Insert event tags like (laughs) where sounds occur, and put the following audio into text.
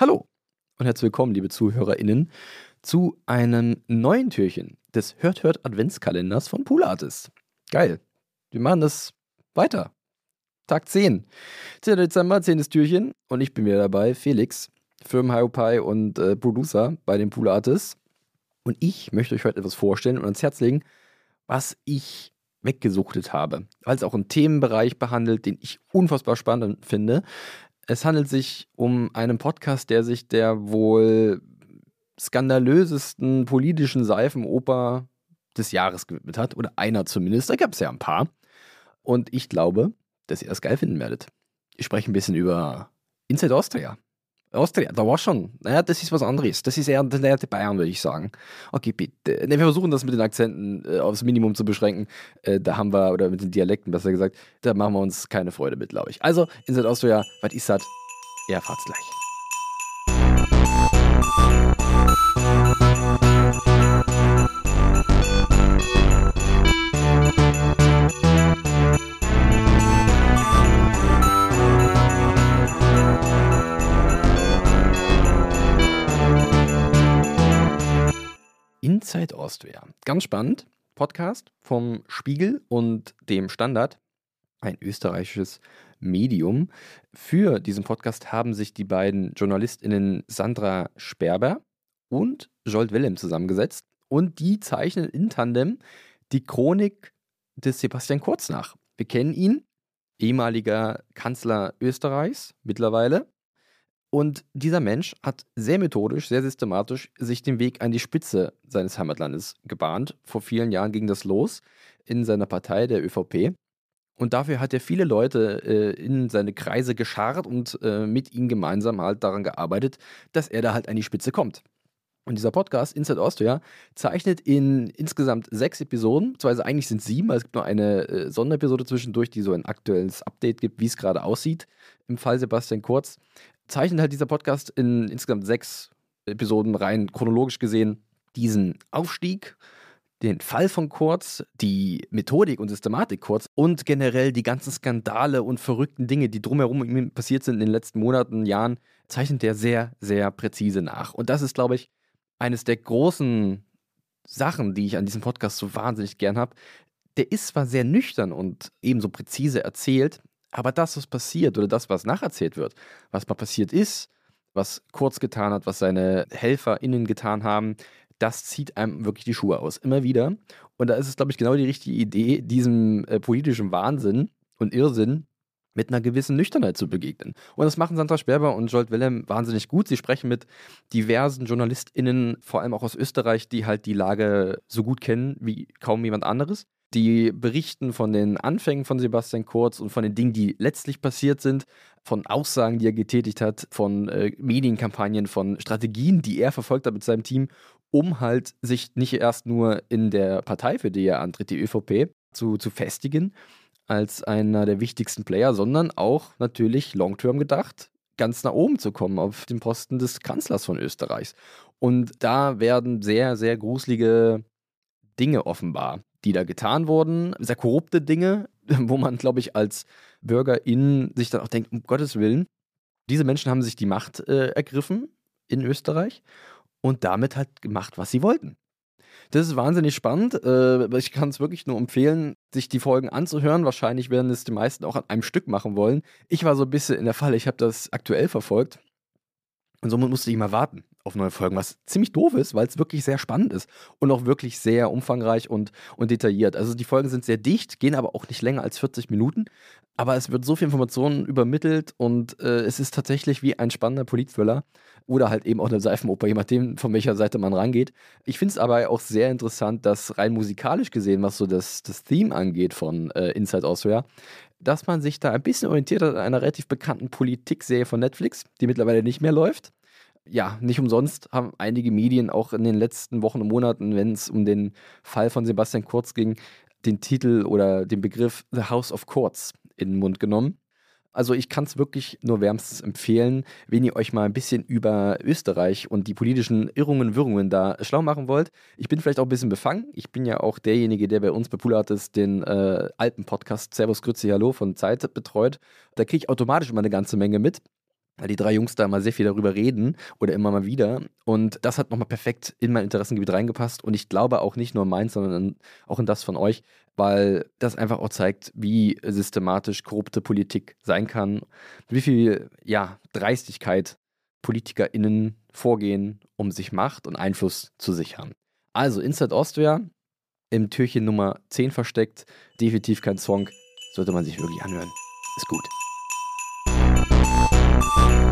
Hallo und herzlich willkommen, liebe ZuhörerInnen, zu einem neuen Türchen des Hört Hört Adventskalenders von Pool Artist. Geil. Wir machen das weiter. Tag 10. 10. Dezember, 10. Türchen und ich bin wieder dabei, Felix, Firmenhiopai und äh, Producer bei den Pool Artists. Und ich möchte euch heute etwas vorstellen und ans Herz legen, was ich weggesuchtet habe, weil es auch einen Themenbereich behandelt, den ich unfassbar spannend finde. Es handelt sich um einen Podcast, der sich der wohl skandalösesten politischen Seifenoper des Jahres gewidmet hat. Oder einer zumindest. Da gab es ja ein paar. Und ich glaube, dass ihr das geil finden werdet. Ich spreche ein bisschen über Inside Austria. Austria, da war schon. Naja, das ist was anderes. Das ist eher der Bayern, würde ich sagen. Okay, bitte. Ne, wir versuchen das mit den Akzenten äh, aufs Minimum zu beschränken. Äh, da haben wir, oder mit den Dialekten besser gesagt, da machen wir uns keine Freude mit, glaube ich. Also, Inside Austria, was ist das? Ihr erfahrt's gleich. Inside Austria. Ganz spannend. Podcast vom Spiegel und dem Standard. Ein österreichisches Medium. Für diesen Podcast haben sich die beiden JournalistInnen Sandra Sperber und Jolt Willem zusammengesetzt. Und die zeichnen in Tandem die Chronik des Sebastian Kurz nach. Wir kennen ihn, ehemaliger Kanzler Österreichs mittlerweile. Und dieser Mensch hat sehr methodisch, sehr systematisch sich den Weg an die Spitze seines Heimatlandes gebahnt. Vor vielen Jahren ging das los in seiner Partei, der ÖVP. Und dafür hat er viele Leute äh, in seine Kreise geschart und äh, mit ihm gemeinsam halt daran gearbeitet, dass er da halt an die Spitze kommt. Und dieser Podcast, Inside Austria, zeichnet in insgesamt sechs Episoden, beziehungsweise eigentlich sind es sieben, weil es gibt nur eine äh, Sonderepisode zwischendurch, die so ein aktuelles Update gibt, wie es gerade aussieht. Im Fall Sebastian Kurz zeichnet halt dieser Podcast in insgesamt sechs Episoden rein chronologisch gesehen diesen Aufstieg, den Fall von Kurz, die Methodik und Systematik Kurz und generell die ganzen Skandale und verrückten Dinge, die drumherum passiert sind in den letzten Monaten, Jahren, zeichnet er sehr, sehr präzise nach. Und das ist, glaube ich, eines der großen Sachen, die ich an diesem Podcast so wahnsinnig gern habe. Der ist zwar sehr nüchtern und ebenso präzise erzählt, aber das, was passiert oder das, was nacherzählt wird, was mal passiert ist, was Kurz getan hat, was seine HelferInnen getan haben, das zieht einem wirklich die Schuhe aus. Immer wieder. Und da ist es, glaube ich, genau die richtige Idee, diesem äh, politischen Wahnsinn und Irrsinn mit einer gewissen Nüchternheit zu begegnen. Und das machen Sandra Sperber und Jolt Willem wahnsinnig gut. Sie sprechen mit diversen JournalistInnen, vor allem auch aus Österreich, die halt die Lage so gut kennen wie kaum jemand anderes. Die berichten von den Anfängen von Sebastian Kurz und von den Dingen, die letztlich passiert sind, von Aussagen, die er getätigt hat, von äh, Medienkampagnen, von Strategien, die er verfolgt hat mit seinem Team, um halt sich nicht erst nur in der Partei, für die er antritt, die ÖVP, zu, zu festigen als einer der wichtigsten Player, sondern auch natürlich long-term gedacht, ganz nach oben zu kommen auf den Posten des Kanzlers von Österreichs. Und da werden sehr, sehr gruselige Dinge offenbar die da getan wurden, sehr korrupte Dinge, (laughs) wo man, glaube ich, als BürgerInnen sich dann auch denkt, um Gottes Willen, diese Menschen haben sich die Macht äh, ergriffen in Österreich und damit halt gemacht, was sie wollten. Das ist wahnsinnig spannend. Äh, ich kann es wirklich nur empfehlen, sich die Folgen anzuhören. Wahrscheinlich werden es die meisten auch an einem Stück machen wollen. Ich war so ein bisschen in der Falle, ich habe das aktuell verfolgt. Und somit musste ich mal warten auf neue Folgen, was ziemlich doof ist, weil es wirklich sehr spannend ist und auch wirklich sehr umfangreich und, und detailliert. Also die Folgen sind sehr dicht, gehen aber auch nicht länger als 40 Minuten. Aber es wird so viel Informationen übermittelt und äh, es ist tatsächlich wie ein spannender Politthriller oder halt eben auch eine Seifenoper, je nachdem, von welcher Seite man rangeht. Ich finde es aber auch sehr interessant, dass rein musikalisch gesehen, was so das, das Theme angeht von äh, Inside Austria, dass man sich da ein bisschen orientiert hat an einer relativ bekannten Politikserie von Netflix, die mittlerweile nicht mehr läuft ja, nicht umsonst haben einige Medien auch in den letzten Wochen und Monaten, wenn es um den Fall von Sebastian Kurz ging, den Titel oder den Begriff The House of Courts in den Mund genommen. Also ich kann es wirklich nur wärmstens empfehlen, wenn ihr euch mal ein bisschen über Österreich und die politischen Irrungen Wirrungen da schlau machen wollt. Ich bin vielleicht auch ein bisschen befangen. Ich bin ja auch derjenige, der bei uns bei Poolatis den äh, alten Podcast Servus Grüezi Hallo von Zeit betreut. Da kriege ich automatisch immer eine ganze Menge mit. Weil die drei Jungs da immer sehr viel darüber reden oder immer mal wieder. Und das hat nochmal perfekt in mein Interessengebiet reingepasst. Und ich glaube auch nicht nur meins, sondern auch in das von euch, weil das einfach auch zeigt, wie systematisch korrupte Politik sein kann, wie viel ja, Dreistigkeit PolitikerInnen vorgehen, um sich Macht und Einfluss zu sichern. Also Inside Austria im Türchen Nummer 10 versteckt. Definitiv kein Song. Sollte man sich wirklich anhören. Ist gut. Thank you.